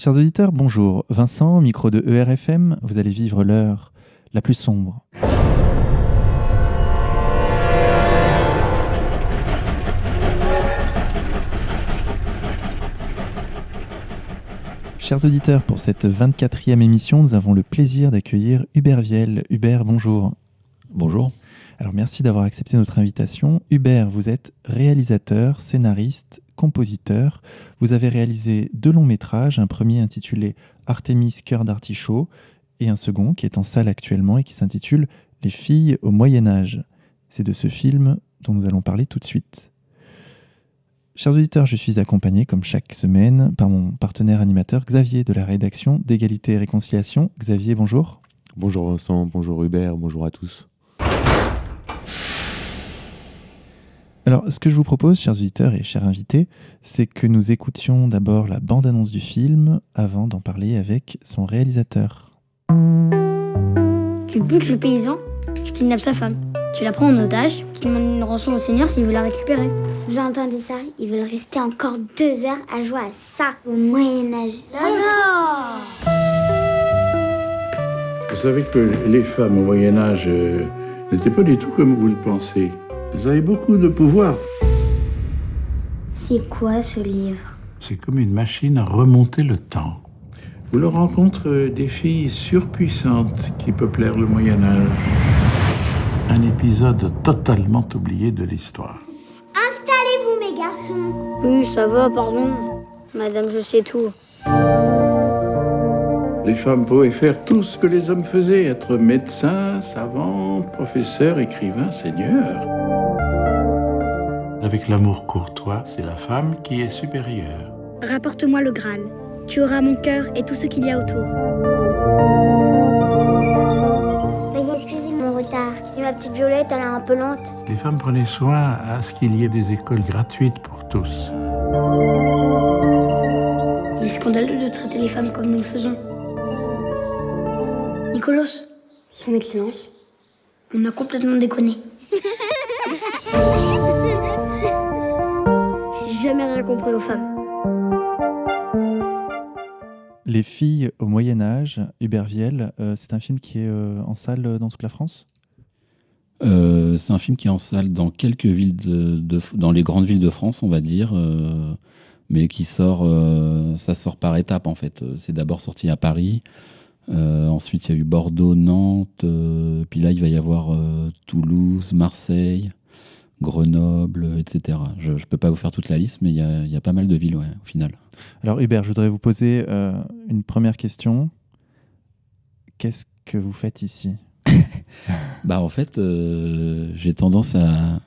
Chers auditeurs, bonjour. Vincent, micro de ERFM, vous allez vivre l'heure la plus sombre. Chers auditeurs, pour cette 24e émission, nous avons le plaisir d'accueillir Hubert Viel. Hubert, bonjour. Bonjour. Alors merci d'avoir accepté notre invitation. Hubert, vous êtes réalisateur, scénariste, compositeur. Vous avez réalisé deux longs métrages, un premier intitulé Artemis Cœur d'artichaut et un second qui est en salle actuellement et qui s'intitule Les filles au Moyen Âge. C'est de ce film dont nous allons parler tout de suite. Chers auditeurs, je suis accompagné, comme chaque semaine, par mon partenaire animateur Xavier de la rédaction d'Égalité et Réconciliation. Xavier, bonjour. Bonjour Vincent, bonjour Hubert, bonjour à tous. Alors, ce que je vous propose, chers auditeurs et chers invités, c'est que nous écoutions d'abord la bande-annonce du film avant d'en parler avec son réalisateur. Tu butes le paysan, tu kidnappes sa femme. Tu la prends en otage, tu demandes une rançon au seigneur s'il veut la récupérer. Vous entendez ça Ils veulent rester encore deux heures à jouer à ça au Moyen-Âge. Vous savez que les femmes au Moyen Âge euh, n'étaient pas du tout comme vous le pensez. Elles avaient beaucoup de pouvoir. C'est quoi ce livre? C'est comme une machine à remonter le temps. Vous leur rencontrez des filles surpuissantes qui peuplèrent le Moyen Âge. Un épisode totalement oublié de l'histoire. Installez-vous, mes garçons. Oui, ça va, pardon. Madame, je sais tout. Les femmes pouvaient faire tout ce que les hommes faisaient, être médecins, savants, professeurs, écrivains, seigneurs. Avec l'amour courtois, c'est la femme qui est supérieure. Rapporte-moi le Graal. Tu auras mon cœur et tout ce qu'il y a autour. Veuillez excuser mon retard. Et ma petite Violette, elle est un peu lente. Les femmes prenaient soin à ce qu'il y ait des écoles gratuites pour tous. Il est scandaleux de traiter les femmes comme nous le faisons. Nicolas, Son Excellence. on a complètement déconné. Jamais rien compris aux femmes. Les filles au Moyen Âge, Hubert Viel, euh, c'est un film qui est euh, en salle dans toute la France? Euh, c'est un film qui est en salle dans quelques villes, de, de- dans les grandes villes de France, on va dire, euh, mais qui sort, euh, ça sort par étapes en fait. C'est d'abord sorti à Paris, euh, ensuite il y a eu Bordeaux, Nantes, euh, puis là il va y avoir euh, Toulouse, Marseille, Grenoble, etc. Je ne peux pas vous faire toute la liste, mais il y y a pas mal de villes ouais, au final. Alors Hubert, je voudrais vous poser euh, une première question. Qu'est-ce que vous faites ici? Bah en fait, euh, j'ai tendance à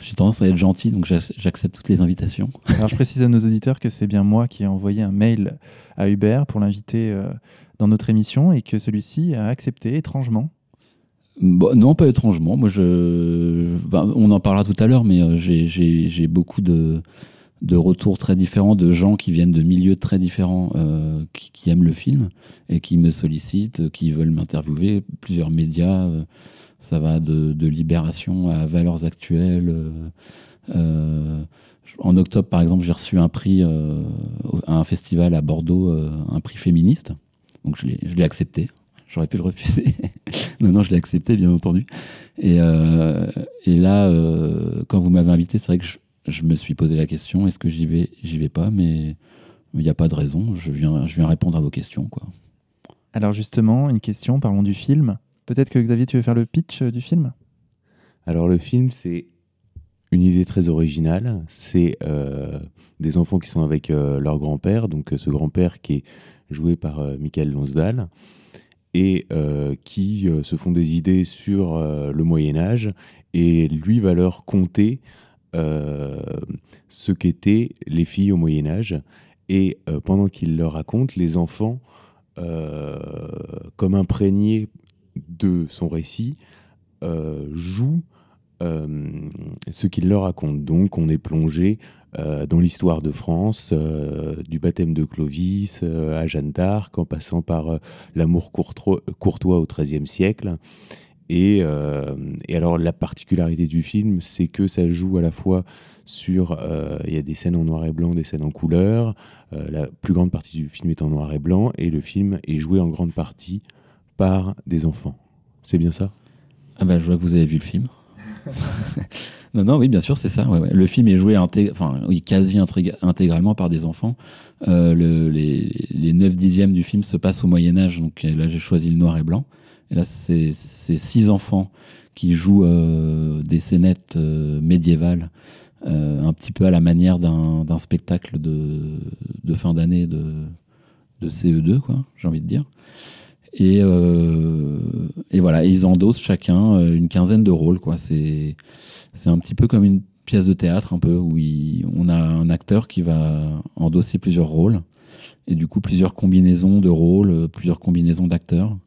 j'ai tendance à être gentil, donc j'ac- j'accepte toutes les invitations. Alors je précise à nos auditeurs que c'est bien moi qui ai envoyé un mail à Hubert pour l'inviter euh, dans notre émission et que celui-ci a accepté étrangement. Bon, non, pas étrangement. Moi, je, ben, on en parlera tout à l'heure, mais euh, j'ai- beaucoup de, de retours très différents de gens qui viennent de milieux très différents, euh, qui, aiment le film et qui me sollicitent, qui veulent m'interviewer. Plusieurs médias, euh, ça va de, de Libération à Valeurs Actuelles. en octobre, par exemple, j'ai reçu un prix à un festival à Bordeaux, un prix féministe. Donc je l'ai accepté. J'aurais pu le refuser. non, non, je l'ai accepté, bien entendu. Et, euh, et là, euh, quand vous m'avez invité, c'est vrai que je, je me suis posé la question est-ce que j'y vais J'y vais pas, mais il n'y a pas de raison. Je viens, je viens répondre à vos questions. Quoi. Alors justement, une question, parlons du film. Peut-être que Xavier, tu veux faire le pitch euh, du film? Alors le film, c'est une idée très originale. C'est euh, des enfants qui sont avec euh, leur grand-père, donc euh, ce grand-père qui est joué par euh, Michael Lonsdal, et euh, qui euh, se font des idées sur euh, le Moyen Âge, et lui va leur conter ce qu'étaient les filles au Moyen Âge. Et pendant qu'il leur raconte, les enfants, comme imprégnés de son récit, jouent ce qu'il leur raconte. Donc, on est plongé euh, dans l'histoire de France, euh, du baptême de Clovis euh, à Jeanne d'Arc, en passant par euh, l'amour courtois, au XIIIe siècle. Et, et, alors la particularité du film, c'est que ça joue à la fois sur... Il y a des scènes en noir et blanc, des scènes en couleur. la plus grande partie du film est en noir et blanc. Et le film est joué en grande partie par des enfants. C'est bien ça? Ah bah je vois que vous avez vu le film. non, non, oui, bien sûr, c'est ça. Le film est joué enfin, oui, quasi intégralement par des enfants. Euh, les, les 9 dixièmes du film se passent au Moyen-Âge, donc là j'ai choisi le noir et blanc. Et là, c'est six enfants qui jouent euh, des scénettes euh, médiévales, un petit peu à la manière d'un spectacle de, de fin d'année de, de CE2, quoi, j'ai envie de dire. Et, euh, et voilà, ils endossent chacun euh, une quinzaine de rôles. Quoi. C'est, un petit peu comme une pièce de théâtre, un peu, où on a un acteur qui va endosser plusieurs rôles, et du coup plusieurs combinaisons de rôles, euh, plusieurs combinaisons d'acteurs.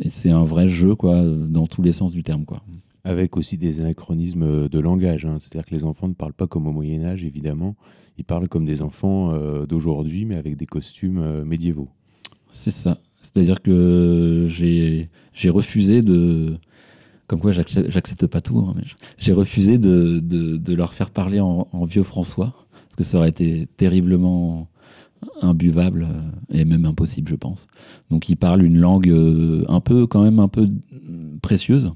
Et c'est un vrai jeu, quoi, dans tous les sens du terme, quoi. Avec aussi des anachronismes de langage. Hein. C'est-à-dire que les enfants ne parlent pas comme au Moyen Âge, évidemment. Ils parlent comme des enfants d'aujourd'hui, mais avec des costumes médiévaux. C'est ça. C'est-à-dire que j'ai refusé de. Comme quoi, j'accepte pas tout. Hein, j'ai refusé de, de, leur faire parler en, vieux François, parce que ça aurait été terriblement imbuvable euh, et même impossible, je pense. Donc, ils parlent une langue euh, un peu, quand même, un peu précieuse.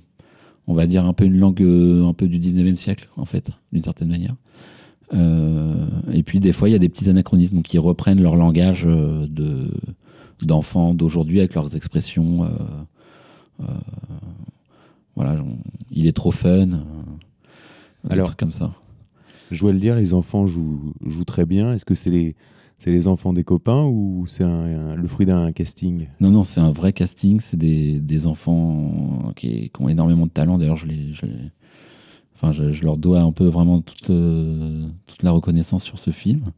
On va dire un peu une langue euh, un peu du 19e siècle, en fait, d'une certaine manière. et puis, des fois, il y a des petits anachronismes, ils reprennent leur langage de d'enfants d'aujourd'hui avec leurs expressions. Euh, euh, voilà, il est trop fun. Euh, Alors, comme ça. Je dois le dire, les enfants jouent, jouent très bien. Est-ce que c'est les, c'est les enfants des copains ou c'est le fruit d'un casting? Non, non, c'est un vrai casting. C'est des, des enfants qui, qui, ont énormément de talent. D'ailleurs, je les, je, enfin, je, leur dois un peu vraiment toute, toute la reconnaissance sur ce film.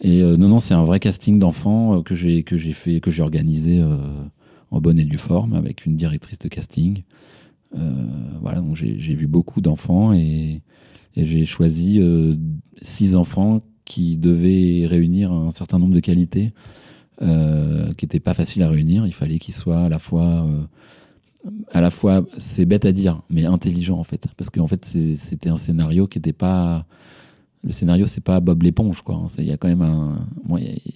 Et euh, non, non, c'est un vrai casting d'enfants euh, que j'ai que j'ai fait, que j'ai organisé euh, en bonne et due forme avec une directrice de casting. voilà, donc j'ai vu beaucoup d'enfants et, j'ai choisi six enfants qui devaient réunir un certain nombre de qualités qui n'étaient pas faciles à réunir. Il fallait qu'ils soient à la fois à la fois, c'est bête à dire, mais intelligent en fait. Parce qu'en fait, c'était un scénario qui n'était pas le scénario, c'est pas Bob l'éponge, quoi. Il y a quand même un.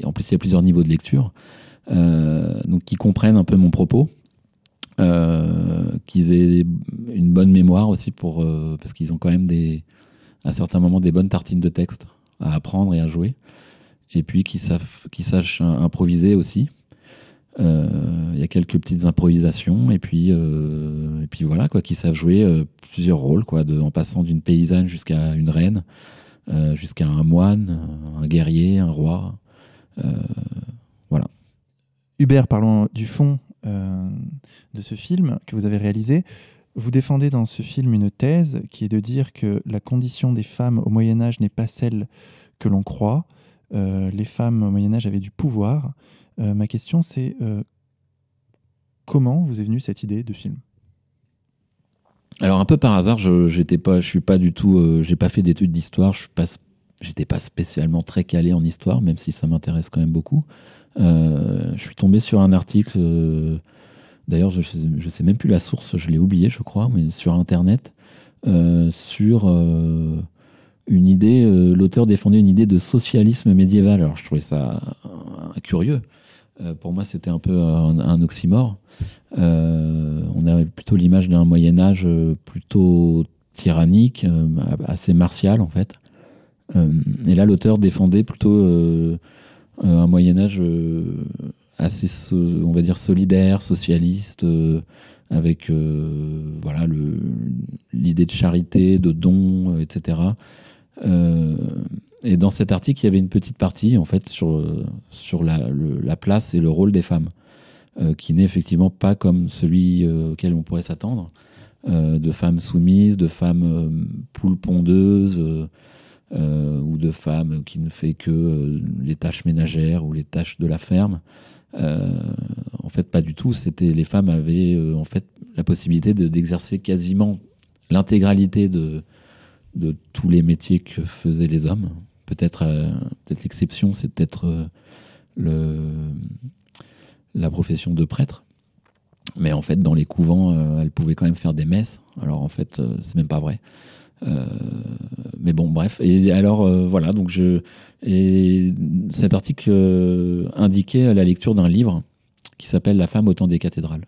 en plus, il y a plusieurs niveaux de lecture. Euh, donc, qui comprennent un peu mon propos. Euh, qu'ils aient une bonne mémoire aussi, pour, euh, parce qu'ils ont quand même des, à certains moments des bonnes tartines de texte à apprendre et à jouer. Et puis qu'ils sachent improviser aussi. Il y a quelques petites improvisations. Et puis, et puis voilà, quoi, qu'ils savent jouer plusieurs rôles, quoi, en passant d'une paysanne jusqu'à une reine. Euh, jusqu'à un moine, un guerrier, un roi. Euh, voilà. Hubert, parlons du fond euh, de ce film que vous avez réalisé. Vous défendez dans ce film une thèse qui est de dire que la condition des femmes au Moyen Âge n'est pas celle que l'on croit. les femmes au Moyen Âge avaient du pouvoir. Ma question c'est comment vous est venue cette idée de film? Alors un peu par hasard, je j'étais pas, je suis pas du tout, euh, j'ai pas fait d'études d'histoire, je suis pas, j'étais pas spécialement très calé en histoire, même si ça m'intéresse quand même beaucoup. Euh, je suis tombé sur un article, euh, d'ailleurs je, je sais même plus la source, je l'ai oublié je crois, mais sur internet, sur une idée, l'auteur défendait une idée de socialisme médiéval. Alors je trouvais ça curieux. Pour moi c'était un peu un, oxymore. Euh, on a plutôt l'image d'un Moyen Âge euh, plutôt tyrannique, euh, assez martial en fait. et là, l'auteur défendait plutôt un Moyen Âge assez, on va dire, solidaire, socialiste, avec voilà l'idée de charité, de don, etc. et dans cet article, il y avait une petite partie en fait sur, sur la place et le rôle des femmes. Euh, qui n'est effectivement pas comme celui euh, auquel on pourrait s'attendre, euh, de femmes soumises, de femmes poules pondeuses, ou de femmes qui ne fait que les tâches ménagères ou les tâches de la ferme. en fait, pas du tout. C'était les femmes avaient en fait la possibilité d'exercer quasiment l'intégralité de, de tous les métiers que faisaient les hommes. Peut-être peut-être l'exception, c'est peut-être le la profession de prêtre. Mais en fait, dans les couvents, euh, elle pouvait quand même faire des messes. Alors en fait, euh, c'est même pas vrai. Euh, mais bon, bref. Et alors, euh, voilà, donc je. Et cet article euh, indiquait la lecture d'un livre qui s'appelle La femme au temps des cathédrales.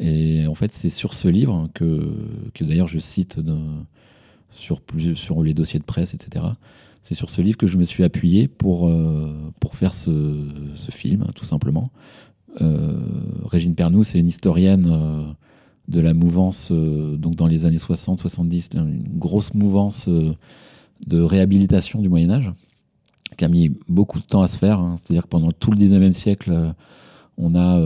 Et en fait, c'est sur ce livre que, que d'ailleurs je cite sur, plus, sur les dossiers de presse, etc. C'est sur ce livre que je me suis appuyé pour, euh, pour faire ce, film, tout simplement. Euh, Régine Pernoud, c'est une historienne euh, de la mouvance, donc dans les années 60-70, une grosse mouvance de réhabilitation du Moyen-Âge, qui a mis beaucoup de temps à se faire. hein. C'est-à-dire que pendant tout le 19e siècle, on a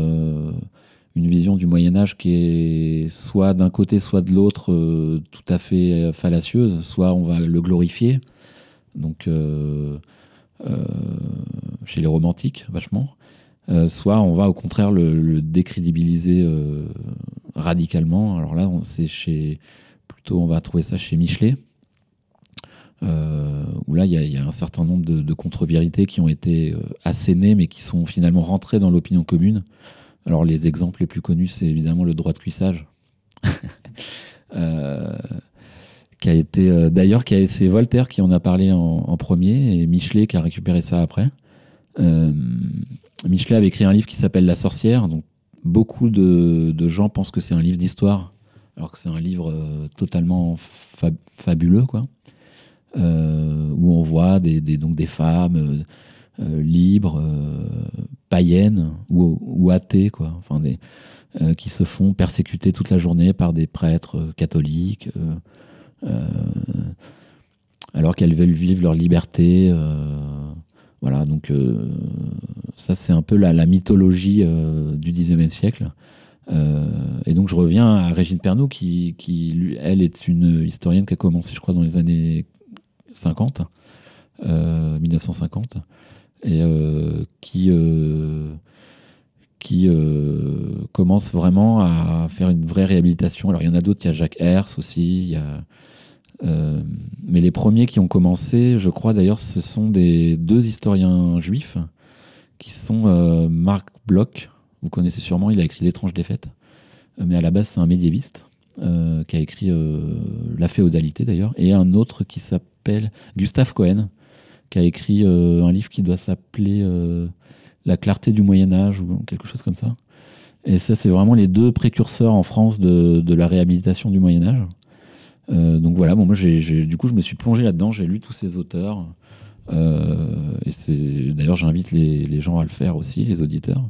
une vision du Moyen-Âge qui est soit d'un côté, soit de l'autre, tout à fait fallacieuse, soit on va le glorifier. Donc, euh, euh, chez les romantiques, vachement. Euh, soit on va au contraire le, décrédibiliser radicalement. Alors là, c'est chez plutôt on va trouver ça chez Michelet, où là il y, a- un certain nombre de, contre-vérités qui ont été assénées, mais qui sont finalement rentrées dans l'opinion commune. Alors les exemples les plus connus, c'est évidemment le droit de cuissage. qui a été euh, d'ailleurs qui a c'est Voltaire qui en a parlé en, premier et Michelet qui a récupéré ça après. Euh, Michelet avait écrit un livre qui s'appelle La sorcière. Donc beaucoup de, gens pensent que c'est un livre d'histoire, alors que c'est un livre euh, totalement fa- fabuleux, quoi. Où on voit des, donc des femmes libres, païennes ou, athées, quoi. Enfin qui se font persécuter toute la journée par des prêtres catholiques. Euh, alors qu'elles veulent vivre leur liberté. euh, voilà, donc euh, ça c'est un peu la, la mythologie du 19e siècle. Et donc je reviens à Régine Pernoud qui, elle, est une historienne qui a commencé, je crois, dans les années 50, euh, 1950, et qui, qui commence vraiment à faire une vraie réhabilitation. Alors il y en a d'autres, il y a Jacques Hers aussi, il y a euh, mais les premiers qui ont commencé, je crois d'ailleurs, ce sont des deux historiens juifs qui sont euh, Marc Bloch, vous connaissez sûrement, il a écrit L'étrange défaite, euh, mais à la base c'est un médiéviste qui a écrit La féodalité d'ailleurs, et un autre qui s'appelle Gustave Cohen, qui a écrit un livre qui doit s'appeler La clarté du Moyen Âge ou quelque chose comme ça. Et ça, c'est vraiment les deux précurseurs en France de la réhabilitation du Moyen Âge. Euh, donc voilà, moi du coup je me suis plongé là-dedans, j'ai lu tous ces auteurs. Euh, et d'ailleurs j'invite les, gens à le faire aussi, les auditeurs.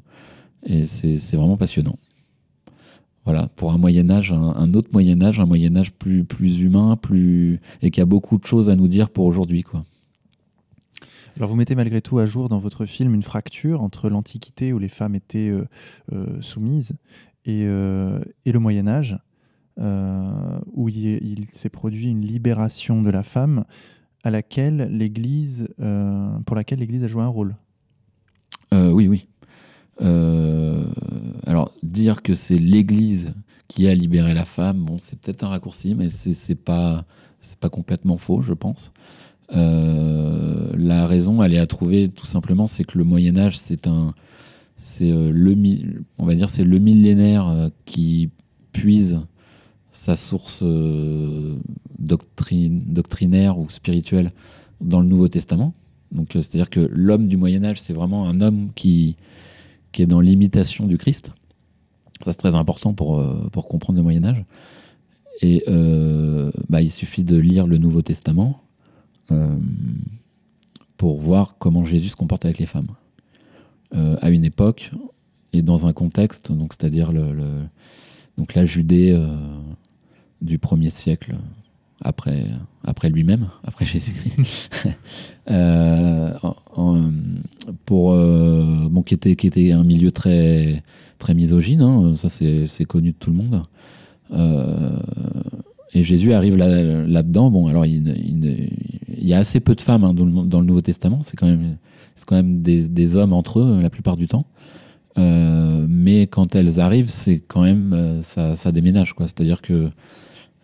Et c'est, vraiment passionnant. Voilà, pour un Moyen Âge, un, autre Moyen Âge, un Moyen Âge plus, humain, plus et qui a beaucoup de choses à nous dire pour aujourd'hui, quoi. Alors vous mettez malgré tout à jour dans votre film une fracture entre l'Antiquité où les femmes étaient euh, soumises et, et le Moyen Âge, euh, où il, s'est produit une libération de la femme à laquelle l'Église, euh, pour laquelle l'Église a joué un rôle. Euh, oui, oui. Alors, dire que c'est l'Église qui a libéré la femme, bon, c'est peut-être un raccourci, mais c'est pas, pas complètement faux, je pense. La raison, elle est à trouver tout simplement, c'est que le Moyen Âge, c'est un, c'est euh, le, on va dire, c'est le millénaire qui puise sa source euh, doctrine, doctrinaire ou spirituelle dans le Nouveau Testament. Donc, euh, c'est-à-dire que l'homme du Moyen Âge, c'est vraiment un homme qui, qui est dans l'imitation du Christ. Ça, c'est très important pour, euh, pour comprendre le Moyen Âge. Et bah, il suffit de lire le Nouveau Testament pour voir comment Jésus se comporte avec les femmes. À une époque et dans un contexte, donc c'est-à-dire le, la Judée du premier siècle après, après lui-même, après Jésus-Christ, Euh, pour euh, bon qui était qui était un milieu très très misogyne, hein, ça c'est connu de tout le monde. Euh, et Jésus arrive là- là-dedans. bon, alors il, il- il y a assez peu de femmes hein, dans, le, dans le Nouveau Testament. C'est quand même c'est quand même des, des hommes entre eux la plupart du temps. Mais quand elles arrivent, c'est quand même ça, ça déménage quoi. C'est-à-dire que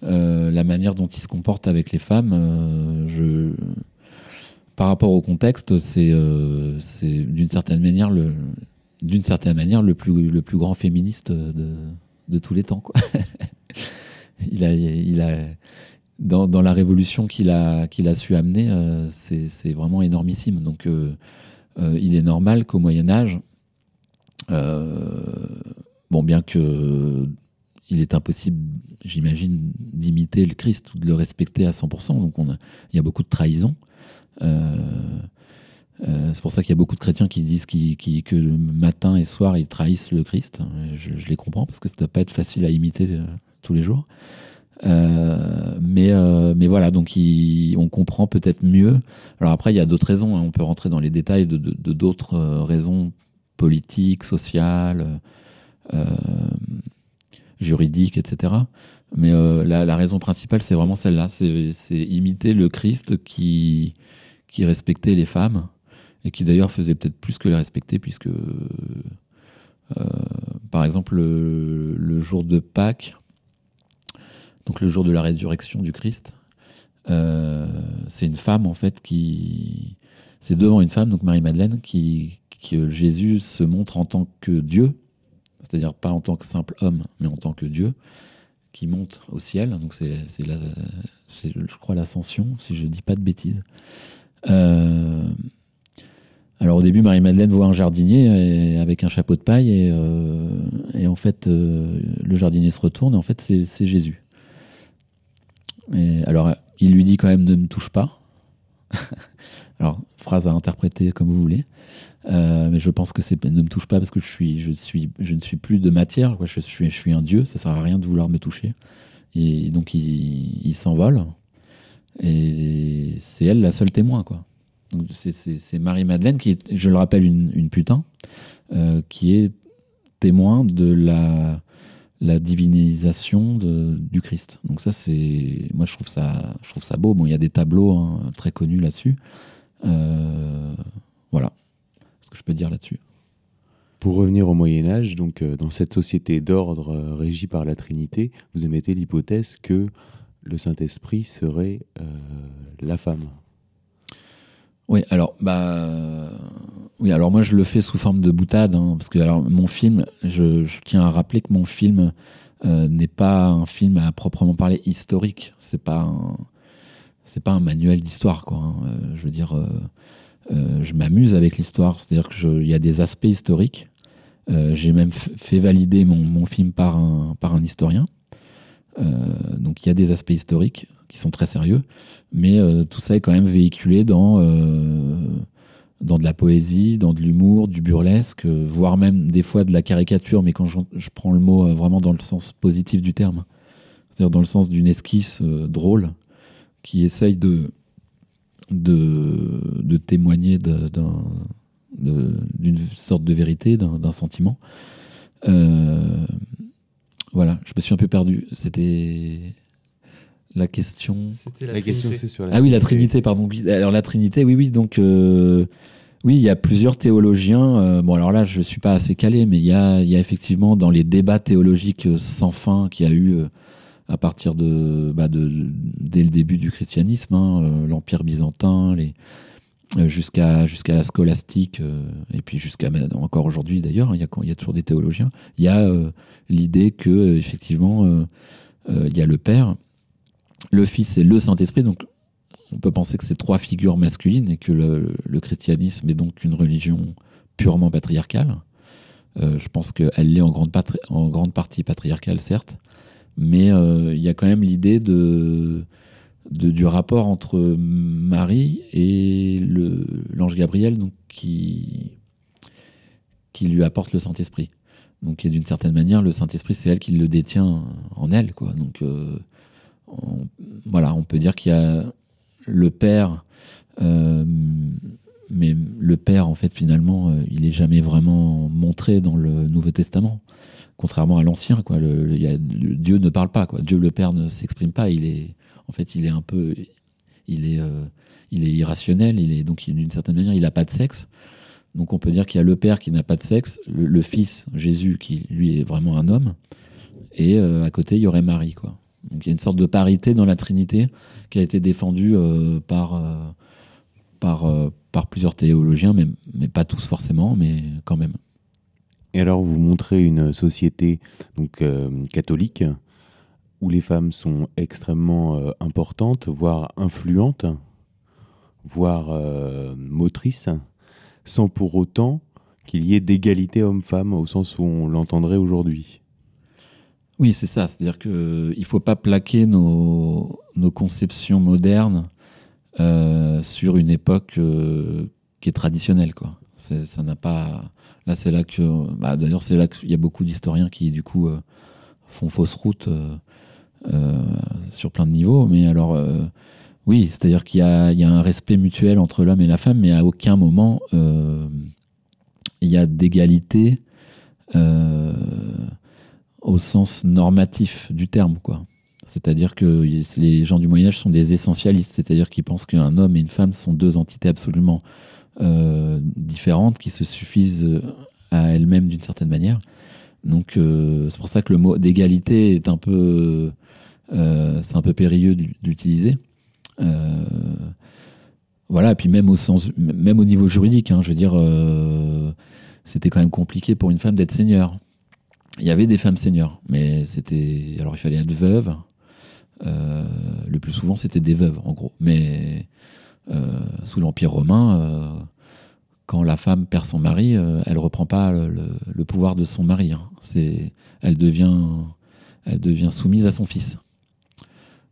euh, la manière dont ils se comportent avec les femmes, euh, par rapport au contexte, c'est euh, d'une certaine manière le plus grand féministe de, tous les temps. Il a, il dans, la révolution qu'il a, qu'il a su amener, c'est vraiment énormissime. Donc, il est normal qu'au Moyen Âge, bon, bien que il est impossible, j'imagine, d'imiter le Christ ou de le respecter à 100%. Donc, il y a beaucoup de trahison. Euh, euh, c'est pour ça qu'il y a beaucoup de chrétiens qui disent que matin et soir ils trahissent le Christ. Je, les comprends parce que ça ne doit pas être facile à imiter euh, tous les jours. Mais, voilà, donc on comprend peut-être mieux. Alors après, il y a d'autres raisons. hein. On peut rentrer dans les détails de d'autres raisons politiques, sociales, juridiques, etc. Mais euh, la, raison principale, c'est vraiment celle-là. C'est imiter le Christ qui, qui respectait les femmes et qui d'ailleurs faisait peut-être plus que les respecter, puisque, euh, par exemple, le, jour de Pâques, donc le jour de la résurrection du Christ, euh, c'est une femme en fait qui, c'est devant une femme, donc Marie-Madeleine, qui, que Jésus se montre en tant que Dieu, c'est-à-dire pas en tant que simple homme, mais en tant que Dieu, qui monte au ciel. Donc c'est, c'est, je crois, l'ascension, si je dis pas de bêtises. Euh, alors au début, Marie-Madeleine voit un jardinier avec un chapeau de paille et, euh, en fait, euh, le jardinier se retourne et en fait, c'est, Jésus. Alors, il lui dit quand même ne me touche pas. alors, phrase à interpréter comme vous voulez. Euh, mais je pense que c'est ne me touche pas parce que je suis, je suis, je ne suis plus de matière. Quoi. Je suis, je suis un dieu. Ça sert à rien de vouloir me toucher. Et donc il, s'envole. Et c'est elle la seule témoin, quoi. C'est, c'est Marie-Madeleine qui est, je le rappelle, une, une putain, euh, qui est témoin de la, la divinisation du Christ. Donc ça, c'est, moi je trouve ça, je trouve ça beau. Bon, il y a des tableaux hein, très connus là-dessus. Euh, voilà ce que je peux dire là-dessus? Pour revenir au Moyen Âge, donc euh, dans cette société d'ordre euh, régie par la Trinité, vous émettez l'hypothèse que le Saint-Esprit serait euh, la femme. Oui, alors bah oui, alors moi je le fais sous forme de boutade hein, parce que alors mon film, je, tiens à rappeler que mon film euh, n'est pas un film à proprement parler historique. C'est pas c'est pas un manuel d'histoire quoi. hein. Euh, je veux dire, euh, je m'amuse avec l'histoire, c'est-à-dire que je- il y a des aspects historiques. J'ai même fait valider mon, mon film par un par un historien. Donc il y a des aspects historiques qui sont très sérieux, mais euh, tout ça est quand même véhiculé dans, euh, dans de la poésie, dans de l'humour, du burlesque, euh, voire même des fois de la caricature, mais quand je, je prends le mot vraiment dans le sens positif du terme, c'est-à-dire dans le sens d'une esquisse drôle qui essaye de, de, de témoigner d'une sorte de vérité, d'un sentiment. Voilà, je me suis un peu perdu. C'était la question. La question, c'est sur la Ah oui, la Trinité, pardon. Alors la Trinité, oui, oui. Donc euh, oui, il y a plusieurs théologiens. euh, bon, alors là, je suis pas assez calé, mais il y a, il y a effectivement dans les débats théologiques euh, sans fin qu'il y a eu euh, à partir de, bah, de dès le début du christianisme, hein, euh, l'Empire byzantin, les jusqu'à jusqu'à la scolastique euh, et puis jusqu'à encore aujourd'hui d'ailleurs, il y a il y a toujours des théologiens. Il y a euh, l'idée que effectivement euh, euh, il y a le Père, le Fils et le Saint-Esprit. Donc on peut penser que c'est trois figures masculines et que le, christianisme est donc une religion purement patriarcale. Euh, je pense qu'elle l'est en grande, partie patriarcale, certes, mais euh, il y a quand même l'idée de, du rapport entre Marie et l'ange Gabriel, donc, qui, qui lui apporte le Saint-Esprit. Donc, d'une certaine manière, le Saint-Esprit, c'est elle qui le détient en elle. Quoi. Donc, euh, on- voilà, on peut dire qu'il y a le Père, euh, mais le Père, en fait, finalement, euh, il est jamais vraiment montré dans le Nouveau Testament, contrairement à l'Ancien. Quoi, Dieu ne parle pas, quoi. Dieu le Père ne s'exprime pas. Il est, en fait, il est un peu, il est, euh, il est irrationnel. Il est donc, d'une certaine manière, il n'a pas de sexe. Donc, on peut dire qu'il y a le Père qui n'a pas de sexe, le, Fils Jésus qui lui est vraiment un homme, et à côté, il y aurait Marie, quoi. Donc, il y a une sorte de parité dans la Trinité qui a été défendue euh, par, euh, par, euh, par plusieurs théologiens, mais, mais pas tous forcément, mais quand même. Et alors, vous montrez une société donc catholique où les femmes sont extrêmement importantes, voire influentes, voire motrices, sans pour autant qu'il y ait d'égalité homme-femme au sens où on l'entendrait aujourd'hui. Oui, c'est ça. C'est-à-dire qu'il ne faut pas plaquer nos, nos conceptions modernes euh, sur une époque euh, qui est traditionnelle. Quoi. Ça n'a pas. Là, c'est là que. bah, D'ailleurs, c'est là qu'il y a beaucoup d'historiens qui, du coup, euh, font fausse route sur plein de niveaux. Mais alors, oui, c'est-à-dire qu'il y y a un respect mutuel entre l'homme et la femme, mais à aucun moment il y a d'égalité. Au sens normatif du terme, quoi. C'est-à-dire que les gens du Moyen Âge sont des essentialistes, c'est-à-dire qu'ils pensent qu'un homme et une femme sont deux entités absolument euh, différentes qui se suffisent à elles-mêmes d'une certaine manière. Donc euh, c'est pour ça que le mot d'égalité est un peu, euh, c'est un peu périlleux d'u- d'utiliser. Euh, voilà, et puis même au sens, même au niveau juridique, hein, je veux dire, euh, c'était quand même compliqué pour une femme d'être seigneur. Il y avait des femmes seigneurs, mais c'était. Alors il fallait être veuve. Euh, le plus souvent, c'était des veuves, en gros. Mais euh, sous l'Empire romain, euh, quand la femme perd son mari, elle reprend pas le, pouvoir de son mari. hein. Elle devient, soumise à son fils.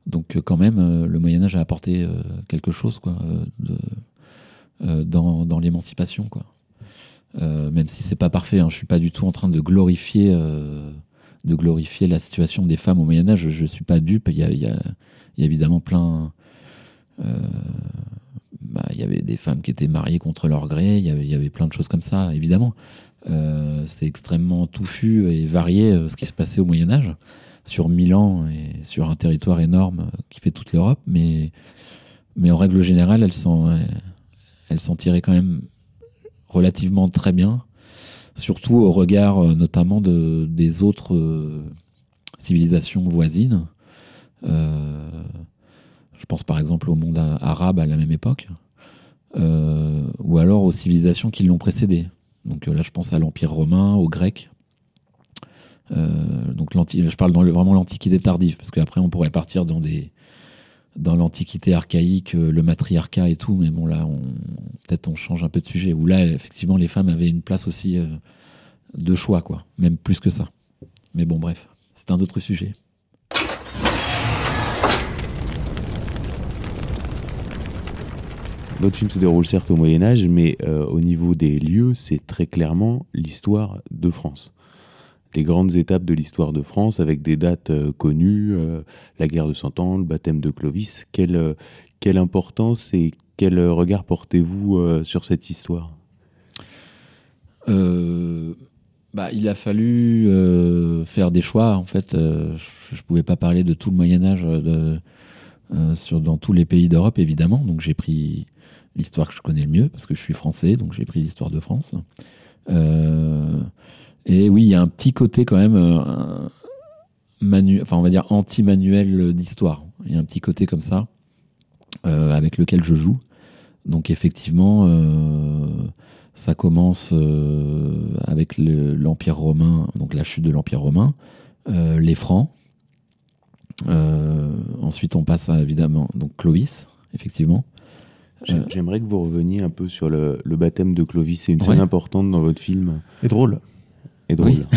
Donc quand même, le Moyen Âge a apporté quelque chose, dans, l'émancipation. Euh, même si c'est pas parfait. Hein. Je suis pas du tout en train de glorifier, euh, de glorifier la situation des femmes au Moyen Âge. Je, je suis pas dupe. Il y y a- évidemment plein. euh, bah, il y avait des femmes qui étaient mariées contre leur gré. Il y avait, plein de choses comme ça, évidemment. C'est extrêmement touffu et varié ce qui se passait au Moyen Âge sur mille ans et sur un territoire énorme qui fait toute l'Europe. Mais, mais en règle générale, elles s'en, elles tiraient quand même relativement très bien, surtout au regard euh, notamment de, des autres euh, civilisations voisines. Euh, je pense par exemple au monde arabe à la même époque, ou alors aux civilisations qui l'ont précédé. Donc là, je pense à l'Empire romain, aux Grecs. Donc je parle dans le- vraiment l'Antiquité tardive, parce qu'après on pourrait partir dans des dans l'Antiquité archaïque, euh, le matriarcat et tout, mais bon là, peut-être on change un peu de sujet. Où là, effectivement, les femmes avaient une place aussi euh, de choix, quoi, même plus que ça. Mais bon, bref, c'est un autre sujet. Votre film se déroule certes au Moyen Âge, mais euh, au niveau des lieux, c'est très clairement l'histoire de France. Les grandes étapes de l'histoire de France, avec des dates euh, connues, euh, la guerre de Cent Ans, le baptême de Clovis. Quelle, euh, quelle importance et quel regard portez-vous sur cette histoire? Bah, il a fallu faire des choix. En fait, je ne pouvais pas parler de tout le Moyen Âge dans tous les pays d'Europe, évidemment. Donc j'ai pris l'histoire que je connais le mieux, parce que je suis français, donc j'ai pris l'histoire de France. Et oui, il y a un petit côté quand même, euh, manu- enfin on va dire anti-manuel d'histoire. Il y a un petit côté comme ça, euh, avec lequel je joue. Donc effectivement, euh, ça commence euh, avec le- l'Empire romain, donc la chute de l'Empire romain, euh, les Francs. Euh, ensuite, on passe à évidemment donc Clovis, effectivement. J'ai-. J'aimerais que vous reveniez un peu sur le, le baptême de Clovis. C'est une scène Ouais. importante dans votre film Et drôle. Et drôle. Oui.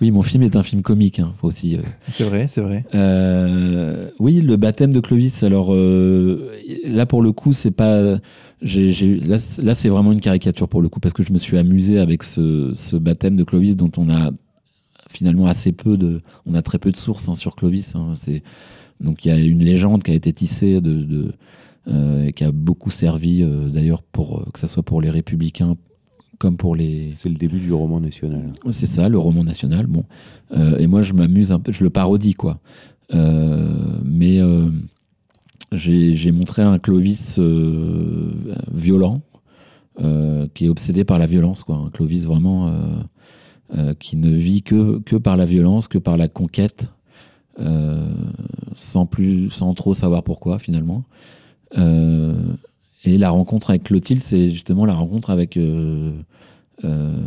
Oui, mon film est un film comique, hein, aussi. euh, C'est vrai, c'est vrai. Euh, oui, le baptême de Clovis. Alors euh, là, pour le coup, c'est pas. là, c'est- là, c'est vraiment une caricature pour le coup, parce que je me suis amusé avec ce, ce baptême de Clovis dont on a finalement assez peu de. On a très peu de sources hein, sur Clovis. hein. c'est donc il y a une légende qui a été tissée de. euh, qui a beaucoup servi euh, d'ailleurs pour euh, que ce soit pour les républicains comme pour les, C'est le début du roman national. c'est ça, le roman national. Bon, Euh, et moi je m'amuse un peu, je le parodie quoi. Euh, mais euh, j'ai montré un Clovis violent, qui est obsédé par la violence, quoi. Un Clovis vraiment qui ne vit que que par la violence, que par la conquête, sans plus, sans trop savoir pourquoi finalement. Et la rencontre avec Clotilde, c'est justement la rencontre avec euh, euh,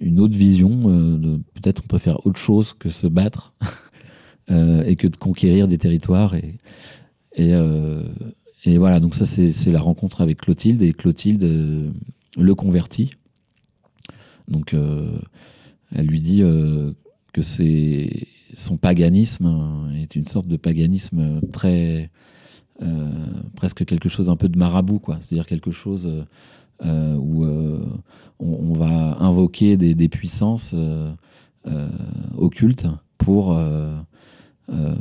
une autre vision. euh, Peut-être on peut faire autre chose que se battre et que de conquérir des territoires. Et, et, voilà, donc ça c'est la rencontre avec Clotilde et Clotilde le convertit. Donc elle lui dit que son paganisme est une sorte de paganisme très presque quelque chose un peu de marabout quoi. C'est-à-dire quelque chose euh, euh, où euh, on, va invoquer des, puissances euh, euh, occultes pour euh, euh,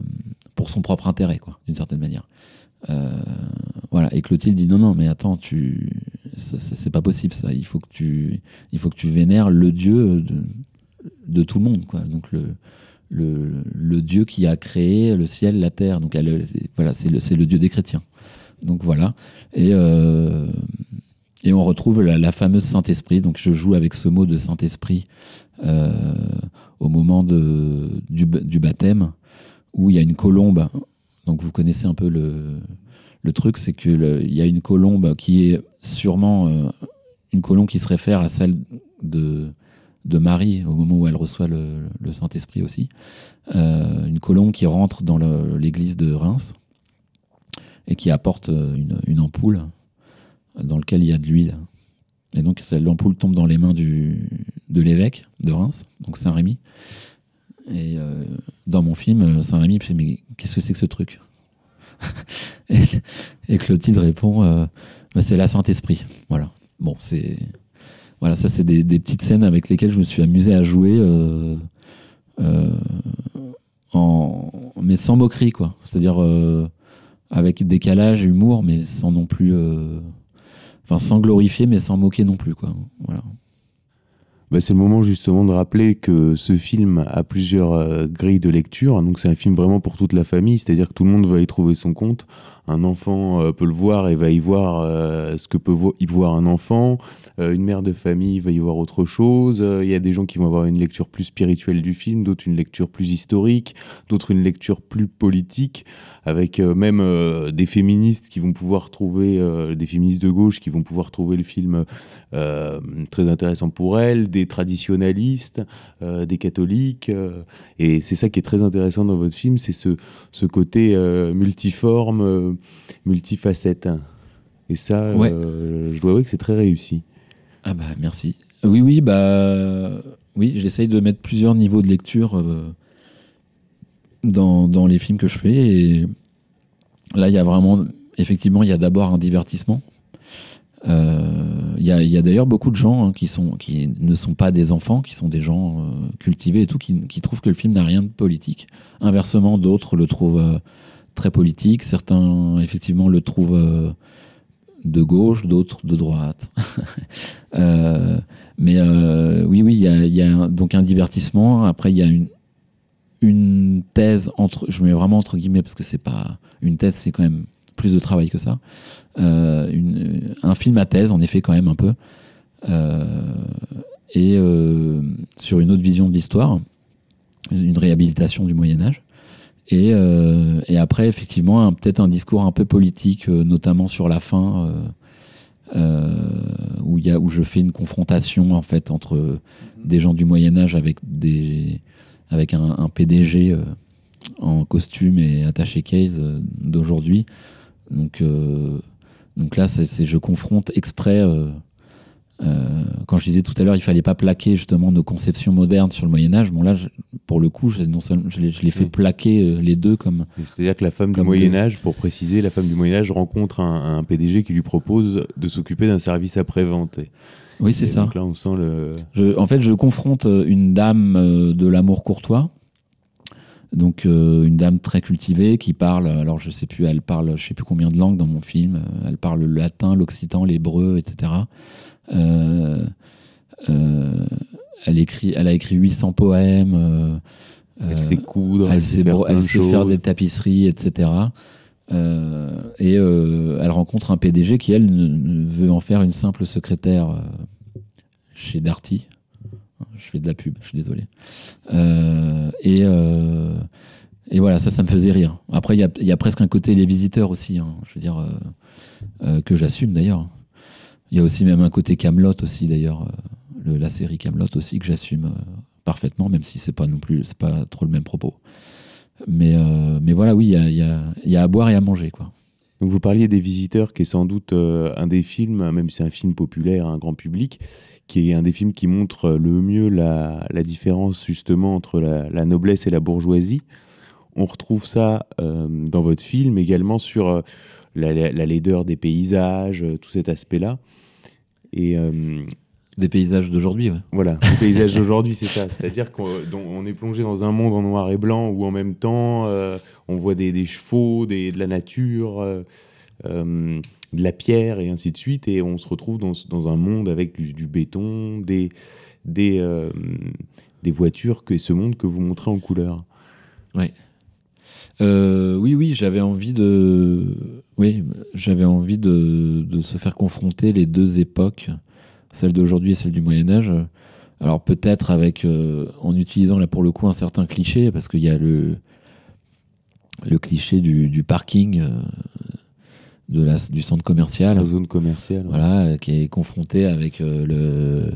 pour son propre intérêt quoi d'une certaine manière. Euh, voilà. Et Clotilde dit non non mais attends tu c'est pas possible ça. Il faut que tu il faut que tu vénères le dieu de, de tout le monde quoi. Donc le le, Dieu qui a créé le ciel, la terre. Donc voilà, c'est le, Dieu des chrétiens. Donc voilà. Et, euh, et on retrouve la, la fameuse Saint-Esprit. Donc je joue avec ce mot de Saint-Esprit euh, au moment de, du, ba- du baptême, où il y a une colombe. Donc vous connaissez un peu le, le truc, c'est que le- il y a une colombe qui est sûrement euh, une colombe qui se réfère à celle de de Marie au moment où elle reçoit le, Saint-Esprit aussi. Euh, une colombe qui rentre dans l'église de Reims et qui apporte euh, une, ampoule dans laquelle il y a de l'huile. Et donc l'ampoule tombe dans les mains du, de l'évêque de Reims, donc Saint-Rémy. Et euh, dans mon film, Saint-Rémy fait Mais qu'est-ce que c'est que ce truc? Et, Clotilde répond Bah, C'est la Saint-Esprit. Voilà. Bon, c'est. Voilà, ça, c'est des, petites scènes avec lesquelles je me suis amusé à jouer, euh, euh, mais sans moquerie, quoi. C'est-à-dire euh, avec décalage, humour, mais sans non plus. Enfin, sans glorifier, mais sans moquer non plus, quoi. Voilà. Bah, c'est le moment justement de rappeler que ce film a plusieurs grilles de lecture. Donc c'est un film vraiment pour toute la famille, c'est-à-dire que tout le monde va y trouver son compte. Un enfant euh, peut le voir et va y voir euh, ce que peut y voir un enfant. Euh, une mère de famille va y voir autre chose. Il y a des gens qui vont avoir une lecture plus spirituelle du film, d'autres une lecture plus historique, d'autres une lecture plus politique, avec même des féministes qui vont pouvoir trouver, des féministes de gauche qui vont pouvoir trouver le film très intéressant pour elles, des traditionalistes, des catholiques. et c'est ça qui est très intéressant dans votre film, c'est ce, côté multiforme, multifacette. Et ça, Ouais. euh, je dois avouer que c'est très réussi. Ah bah merci. Oui, oui, bah oui, j'essaye de mettre plusieurs niveaux de lecture euh, dans, dans les films que je fais. Et là, il y a vraiment, effectivement, il y a d'abord un divertissement. Euh, Il y a, y a d'ailleurs beaucoup de gens hein, qui, sont, qui ne sont pas des enfants, qui sont des gens cultivés et tout, qui, qui trouvent que le film n'a rien de politique. Inversement, d'autres le trouvent très politique. Certains, effectivement, le trouvent euh, de gauche, d'autres de droite. Euh, mais euh, oui, oui, il y a, y a donc un divertissement. Après, il y a une, thèse entre, je mets vraiment entre guillemets parce que c'est pas une thèse, c'est quand même plus de travail que ça. Un film à thèse, en effet, quand même un peu. Et sur une autre vision de l'histoire, une réhabilitation du Moyen Âge. Et, euh, et après, effectivement, peut-être un discours un peu politique, euh, notamment sur la fin, euh, euh, où, y a, où je fais une confrontation en fait entre des gens du Moyen Âge avec, des, avec un, un PDG en costume et attaché case d'aujourd'hui. Donc, donc là, c'est- je confronte exprès. Euh, quand je disais tout à l'heure, il fallait pas plaquer justement nos conceptions modernes sur le Moyen Âge. Bon là, je- pour le coup, je, non seulement, je, l'ai, je l'ai fait Oui. plaquer euh, les deux comme C'est-à-dire que la femme du Moyen. Âge, pour préciser, la femme du Moyen Âge rencontre un, un PDG qui lui propose de s'occuper d'un service après-vente. Oui, c'est ça. Donc là, on sent le... Je- en fait, je confronte euh, une dame de l'amour courtois, donc euh, une dame très cultivée qui parle. Alors, je sais plus, elle parle, je sais plus combien de langues dans mon film. euh, Elle parle le latin, l'occitan, l'hébreu, etc. Euh, euh, elle écrit, elle a écrit 800 poèmes. Elle sait coudre, elle sait, faire elle sait des tapisseries, etc. Et elle rencontre un PDG qui, elle, veut en faire une simple secrétaire chez Darty. Je fais de la pub, je suis désolé. Euh, et, euh, et voilà, ça, ça me faisait rire. Après, il y y a presque un côté les visiteurs aussi, hein, je veux dire, euh, que j'assume d'ailleurs. Il y a aussi même un côté Camelot aussi d'ailleurs. le- la série Camelot aussi que j'assume parfaitement, même si c'est pas non plus, c'est pas trop le même propos. Mais, mais voilà, oui, il y y y a à boire et à manger, quoi. Donc vous parliez des Visiteurs, qui est sans doute un des films, même si c'est un film populaire, un grand public, qui est un des films qui montre le mieux la, la différence justement entre la, la noblesse et la bourgeoisie. On retrouve ça euh, dans votre film également sur euh, la, la- la laideur des paysages, euh, tout cet aspect-là. Et euh, Des paysages d'aujourd'hui, ouais. voilà, les paysages d'aujourd'hui, c'est ça. C'est-à-dire qu'on est plongé dans un monde en noir et blanc où en même temps, euh, on voit des, des chevaux, des, de la nature, euh, de la pierre et ainsi de suite. Et on se retrouve dans, un monde avec du, béton, des, des, euh, des voitures, que ce monde que vous montrez en couleur. Euh, oui, oui, j'avais envie de, oui, j'avais envie de, se faire confronter les deux époques, celle d'aujourd'hui et celle du Moyen Âge. Alors peut-être avec, en utilisant là pour le coup un certain cliché, parce qu'il y a le, le cliché du, parking de la, du centre commercial. La zone commerciale. voilà, qui est confronté avec euh, le,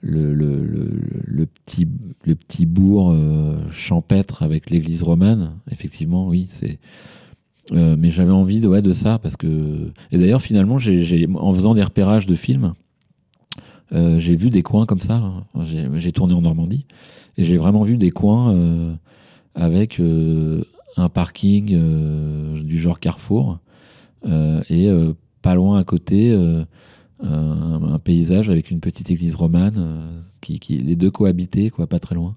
le, le, le- le petit, le petit bourg euh, champêtre avec l'église romane. Effectivement, oui, c'est. Euh, mais j'avais envie de, ouais, de ça parce que. Et d'ailleurs, finalement, j'ai, en faisant des repérages de films, euh, j'ai vu des coins comme ça. hein. J'ai, tourné en Normandie et j'ai vraiment vu des coins avec un parking du genre Carrefour et euh, pas loin à côté euh, un, un paysage avec une petite église romane euh, qui, qui les deux cohabitaient quoi pas très loin.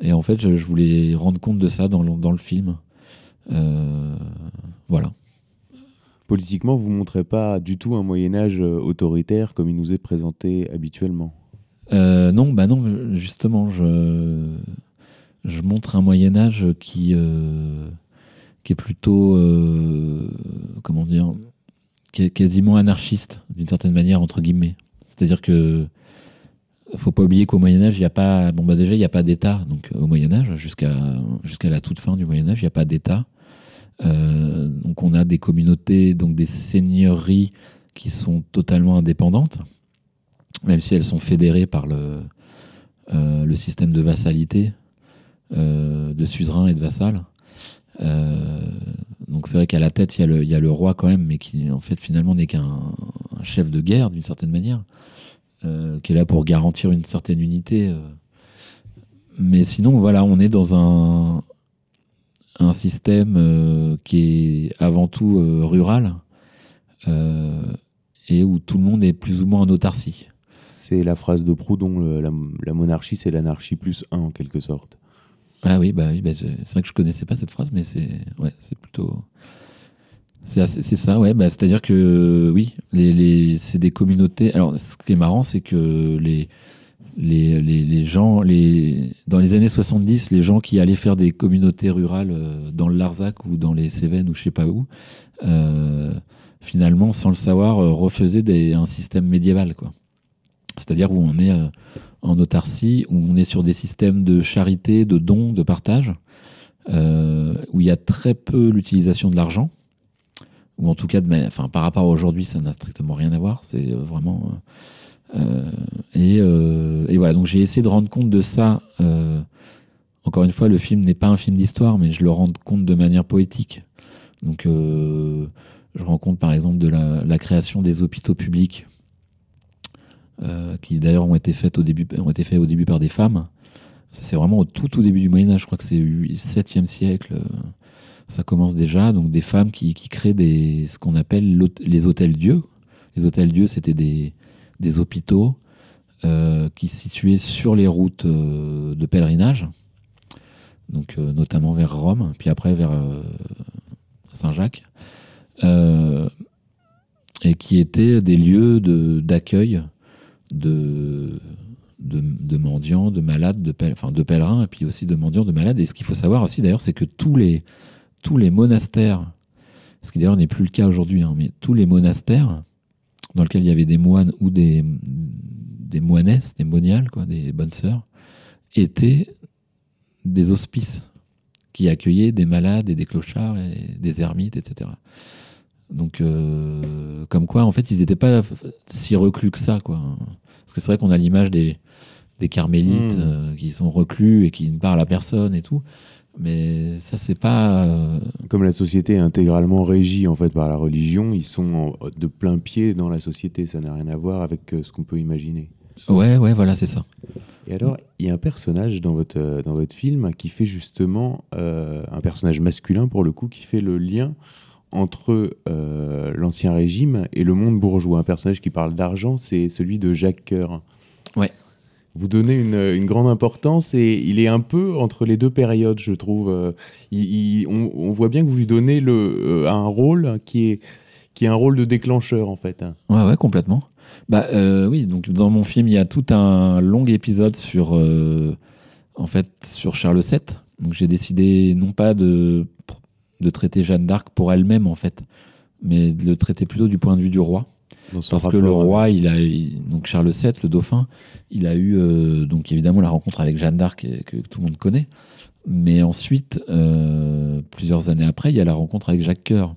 Et en fait je, je voulais rendre compte de ça dans le, dans le film. Euh, voilà. Politiquement, vous ne montrez pas du tout un Moyen-Âge euh, autoritaire comme il nous est présenté habituellement. Euh, non bah non justement je je montre un Moyen Âge qui euh, qui est plutôt euh, comment dire qui est quasiment anarchiste d'une certaine manière entre guillemets. C'est-à-dire que faut pas oublier qu'au Moyen Âge il y a pas bon bah déjà il y a pas d'État. Donc euh, au Moyen Âge jusqu'à la toute fin du Moyen Âge il y a pas d'État. Euh, donc on a des communautés donc des seigneuries qui sont totalement indépendantes même si elles sont fédérées par le système de vassalité de suzerains et de vassals euh, c'est vrai qu'à la tête, il y, a le, roi quand même, mais qui en fait finalement n'est qu'un un chef de guerre d'une certaine manière, euh, qui est là pour garantir une certaine unité. euh. Mais sinon, voilà, on est dans un, système euh, qui est avant tout rural et où tout le monde est plus ou moins en autarcie. C'est la phrase de Proudhon, le- la monarchie, c'est l'anarchie plus un en quelque sorte. Ah oui, bah oui, bah, c'est vrai que je connaissais pas cette phrase, mais c'est plutôt c'est ça, ouais. Bah, c'est-à-dire que oui, les, c'est des communautés. Alors, ce qui est marrant, c'est que les les, les, les gens, les dans les années 70, les gens qui allaient faire des communautés rurales euh, dans le Larzac ou dans les Cévennes ou je sais pas où, euh, finalement, sans le savoir, euh, refaisaient un système médiéval, quoi. C'est-à-dire où on est euh, en autarcie, où on est sur des systèmes de charité, de dons, de partage, euh, où il y a très peu l'utilisation de l'argent, ou en tout cas, enfin, par rapport à aujourd'hui, ça n'a strictement rien à voir. C'est euh, vraiment. et, voilà, donc j'ai essayé de rendre compte de ça. encore une fois, le film n'est pas un film d'histoire, mais je le rends compte de manière poétique. Donc, euh, je rends compte par exemple de la création des hôpitaux publics euh, qui d'ailleurs ont été faites au début ont été faits au début par des femmes. C'est vraiment au tout tout début du Moyen Âge, je crois que c'est le 7e siècle. euh, Ça commence déjà donc des femmes qui, créent des ce qu'on appelle les hôtels dieux. Les hôtels dieux c'était des des hôpitaux euh, qui se situaient sur les routes de pèlerinage. Donc notamment vers Rome, puis après vers Saint-Jacques. Et qui étaient des lieux d'accueil de, de mendiants, de malades, de, pèlerins, et puis aussi de mendiants, de malades. Et ce qu'il faut savoir aussi, d'ailleurs, c'est que tous les, tous les monastères, ce qui d'ailleurs n'est plus le cas aujourd'hui, hein, mais tous les monastères dans lesquels il y avait des moines ou des, des des moniales, quoi, des bonnes sœurs, étaient des hospices qui accueillaient des malades et des clochards et des ermites, etc. Donc, euh, comme quoi, en fait, ils n'étaient pas si reclus que ça, quoi. Parce que c'est vrai qu'on a l'image des, des carmélites Mm. euh, qui sont reclus et qui ne parlent à personne et tout. Mais ça, c'est pas. euh, Comme la société est intégralement régie en fait par la religion, ils sont en- de plein pied dans la société. Ça n'a rien à voir avec ce qu'on peut imaginer. Ouais, ouais, voilà, c'est ça. Et alors, il y a un personnage dans votre, dans votre film qui fait justement, euh, un personnage masculin pour le coup, qui fait le lien entre euh, l'ancien régime et le monde bourgeois. Un personnage qui parle d'argent, c'est celui de Jacques Coeur. Ouais. Vous donnez une, une grande importance et il est un peu entre les deux périodes, je trouve. Euh, il- il- on, on voit bien que vous lui donnez le, euh, un rôle qui est, qui est un rôle de déclencheur en fait. Ouais, ouais, complètement. Bah euh, oui, donc dans mon film, il y a tout un long épisode sur, euh, en fait, sur Charles VII. Donc j'ai décidé non pas de, de traiter Jeanne d'Arc pour elle-même en fait, mais de le traiter plutôt du point de vue du roi. Parce que le roi, il a, il- donc Charles VII, le dauphin, il a eu euh, donc évidemment la rencontre avec Jeanne d'Arc et- que, tout le monde connaît. Mais ensuite, euh, plusieurs années après, il y a la rencontre avec Jacques Coeur.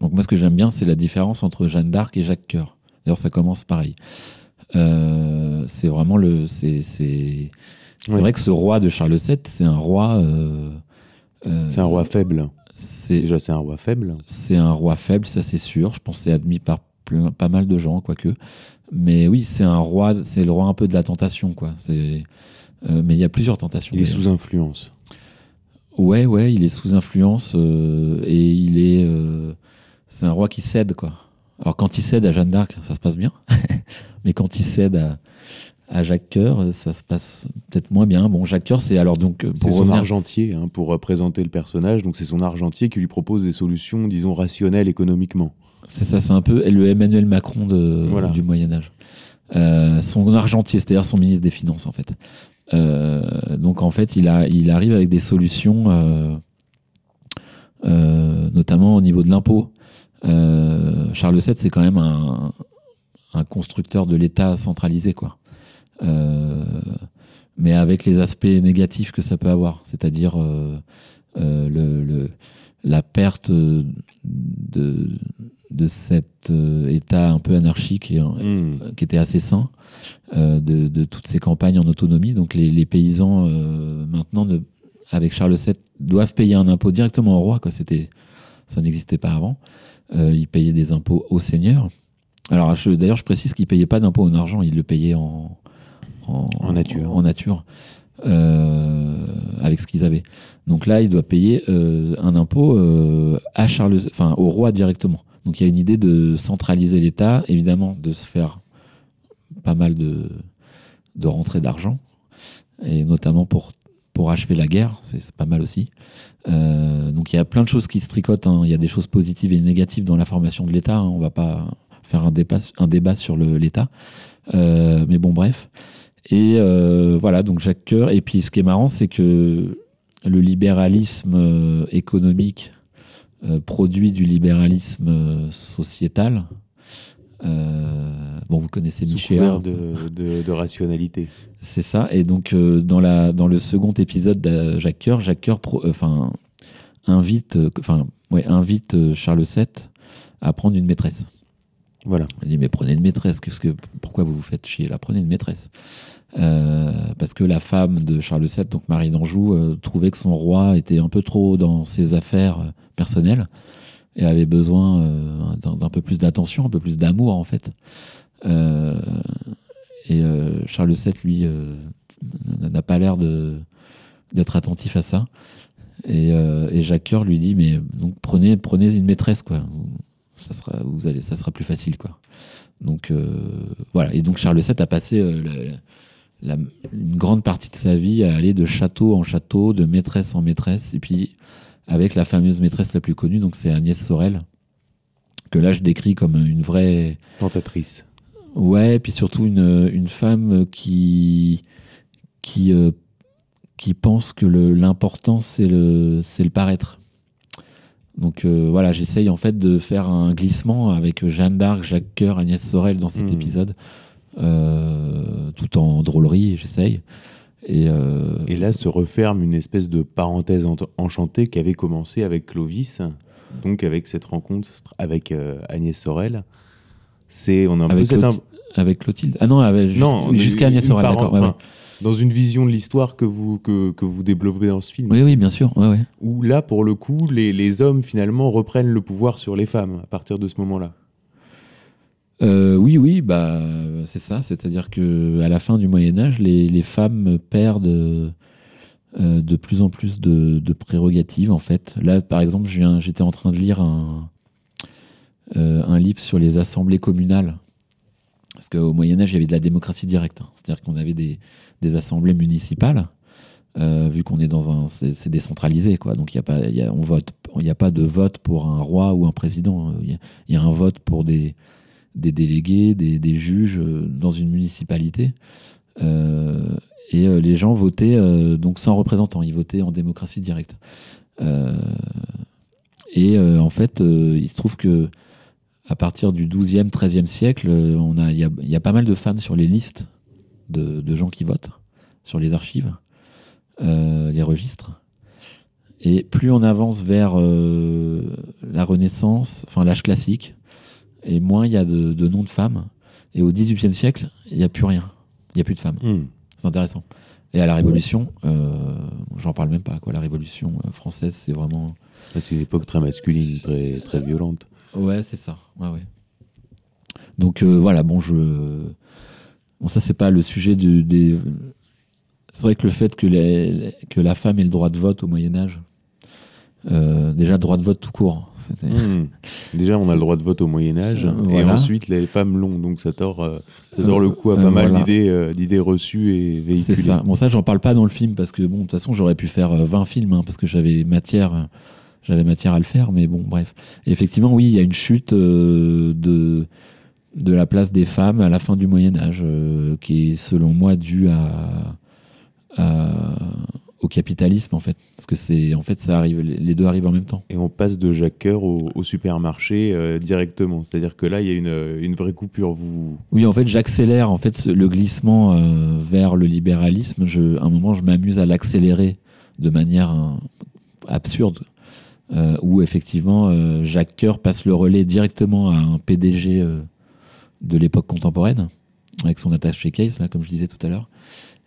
Donc moi, ce que j'aime bien, c'est la différence entre Jeanne d'Arc et Jacques Coeur. D'ailleurs, ça commence pareil. Euh, c'est vraiment le, c'est, c'est, c'est Oui. vrai que ce roi de Charles VII, c'est un roi. Euh, C'est un roi faible. Déjà, c'est un roi faible. c'est un roi faible, ça c'est sûr. Je pense que c'est admis par plein- pas mal de gens, quoique. Mais oui, c'est un roi, c'est le roi un peu de la tentation, quoi. C'est, euh, mais il y a plusieurs tentations. Il est sous influence. Ouais, ouais, il est sous influence euh, et il est, euh, c'est un roi qui cède, quoi. Alors quand il cède à Jeanne d'Arc, ça se passe bien, mais quand il cède à, à Jacques Coeur, ça se passe peut-être moins bien. Bon, Jacques Coeur, c'est alors donc euh, C'est son revenir- argentier hein, pour euh, présenter le personnage. Donc, c'est son argentier qui lui propose des solutions, disons, rationnelles économiquement. C'est ça, c'est un peu le Emmanuel Macron de, Voilà. du Moyen Âge. Euh, son argentier, c'est-à-dire son ministre des Finances, en fait. Euh, donc, en fait, il, a, il arrive avec des solutions, euh, euh, notamment au niveau de l'impôt. Euh, Charles VII, c'est quand même un, un constructeur de l'État centralisé, quoi. Euh, mais avec les aspects négatifs que ça peut avoir, c'est-à-dire euh, euh, le, le- la perte de, de cet État un peu anarchique et, Hmm. qui était assez sain, de, de toutes ces campagnes en autonomie. Donc les, les paysans, maintenant, ne- avec Charles VII, doivent payer un impôt directement au roi. Quoi. C'était, ça n'existait pas avant. Euh, ils payaient des impôts au seigneur. Alors d'ailleurs, je précise qu'ils ne payaient pas d'impôt en argent, ils le payaient en, En nature. En nature. euh, avec ce qu'ils avaient. Donc là, il doit payer euh, un impôt euh, à Charles, enfin au roi directement. Donc il y a une idée de centraliser l'État, évidemment de se faire pas mal de, de rentrées d'argent, et notamment pour, pour achever la guerre, c'est pas mal aussi. Euh, donc il y a plein de choses qui se tricotent, hein. il y a des choses positives et négatives dans la formation de l'État, hein. on va pas faire un débat, un débat sur l'État. Euh, mais bon, bref. Et euh, voilà, donc Jacques Coeur. Et puis ce qui est marrant, c'est que le libéralisme euh, économique euh, produit du libéralisme sociétal. Euh, bon, vous connaissez Sous Michéa. de, de- de rationalité. C'est ça. Et donc, dans, la, dans le second épisode de Jacques Coeur, Jacques Coeur enfin, invite, enfin, ouais, invite Charles VII à prendre une maîtresse. Voilà. Il dit mais prenez une maîtresse, qu'est-ce que, pourquoi vous vous faites chier là? Prenez une maîtresse. Euh, parce que la femme de Charles VII, donc Marie d'Anjou, euh, trouvait que son roi était un peu trop dans ses affaires euh, personnelles et avait besoin d'un peu plus d'attention, un peu plus d'amour en fait. Et Charles VII, lui, n'a pas l'air d'être attentif à ça. Et, Jacques Coeur lui dit mais prenez, une maîtresse quoi ça sera, plus facile, quoi. Donc voilà. Et donc Charles VII a passé la- une grande partie de sa vie à aller de château en château, de maîtresse en maîtresse, et puis avec la fameuse maîtresse la plus connue, donc c'est Agnès Sorel, que là je décris comme une vraie, Tentatrice. ouais, puis surtout une, une femme qui qui euh, qui pense que l'important c'est le le paraître. Donc euh, voilà, j'essaye en fait de faire un glissement avec Jeanne d'Arc, Jacques Coeur, Agnès Sorel dans cet Mhm. épisode, tout en drôlerie, j'essaye. Et, euh, Et là se referme une espèce de parenthèse ent- enchantée qui avait commencé avec Clovis, donc avec cette rencontre avec euh, Agnès Sorel. C'est on a un peu avec, cette Clotilde, Avec Clotilde Ah non, avec- jus- Non, jusqu'à Agnès Sorel, d'accord. ouais, ouais. enfin, Dans une vision de l'histoire que vous, que, que vous développez dans ce film. Oui, oui, bien sûr. Ouais. Où là, pour le coup, les, les hommes finalement reprennent le pouvoir sur les femmes à partir de ce moment-là. Euh, oui, oui, bah, c'est ça. C'est-à-dire que à la fin du Moyen Âge, les, femmes perdent euh, de plus en plus de, prérogatives. En fait, là, par exemple, j'étais en train de lire un, euh, un livre sur les assemblées communales. Parce qu'au Moyen Âge, il y avait de la démocratie directe. hein. C'est-à-dire qu'on avait des, assemblées municipales. vu qu'on est dans un, c'est décentralisé, quoi. Donc il y a pas, on vote, il n'y a pas de vote pour un roi ou un président. A- il y a un vote pour des des délégués, des, juges euh, dans une municipalité. Euh, et euh, les gens votaient donc sans représentants, ils votaient en démocratie directe. Et en fait, il se trouve que à partir du 12e, 13e siècle, il y, a, y a pas mal de femmes sur les listes de, gens qui votent, sur les archives, les registres. Et plus on avance vers la Renaissance, enfin l'âge classique, et moins il y a de, de noms de femmes. Et au XVIIIe siècle, il n'y a plus rien. Il n'y a plus de femmes. Hmm. C'est intéressant. Et à la Révolution, euh, j'en parle même pas. Quoi. La Révolution euh, française, c'est vraiment. C'est une époque très masculine, très, très violente. Ouais, c'est ça. Ouais, ouais. Donc euh, voilà, bon, je. Bon, ça, c'est pas le sujet du- des. C'est vrai que le fait que, les- que la femme ait le droit de vote au Moyen-Âge, euh, déjà, le droit de vote tout court. Hmm. Déjà, on a le droit de vote au Moyen-Âge, Euh, et ensuite, les femmes l'ont. Donc, ça tord, euh, ça tord le coup à pas mal voilà. d'idées reçues et véhiculées. C'est ça. Bon, ça, j'en parle pas dans le film parce que, bon, de toute façon, j'aurais pu faire euh, 20 films hein, parce que j'avais matière, j'avais matière à le faire. Mais bon, bref. Et effectivement, oui, il y a une chute de, de la place des femmes à la fin du Moyen-Âge euh, qui est, selon moi, due à, à- au capitalisme, en fait. Parce que c'est, en fait, ça arrive, les deux arrivent en même temps. Et on passe de Jacques Coeur au, au supermarché euh, directement. C'est-à-dire que là, il y a une, une vraie coupure. Vous... Oui, en fait, j'accélère en fait le glissement euh, vers le libéralisme. Je, à un moment, je m'amuse à l'accélérer de manière euh, absurde, euh, où effectivement Jacques Coeur passe le relais directement à un PDG de l'époque contemporaine, avec son attaché case, là, comme je disais tout à l'heure.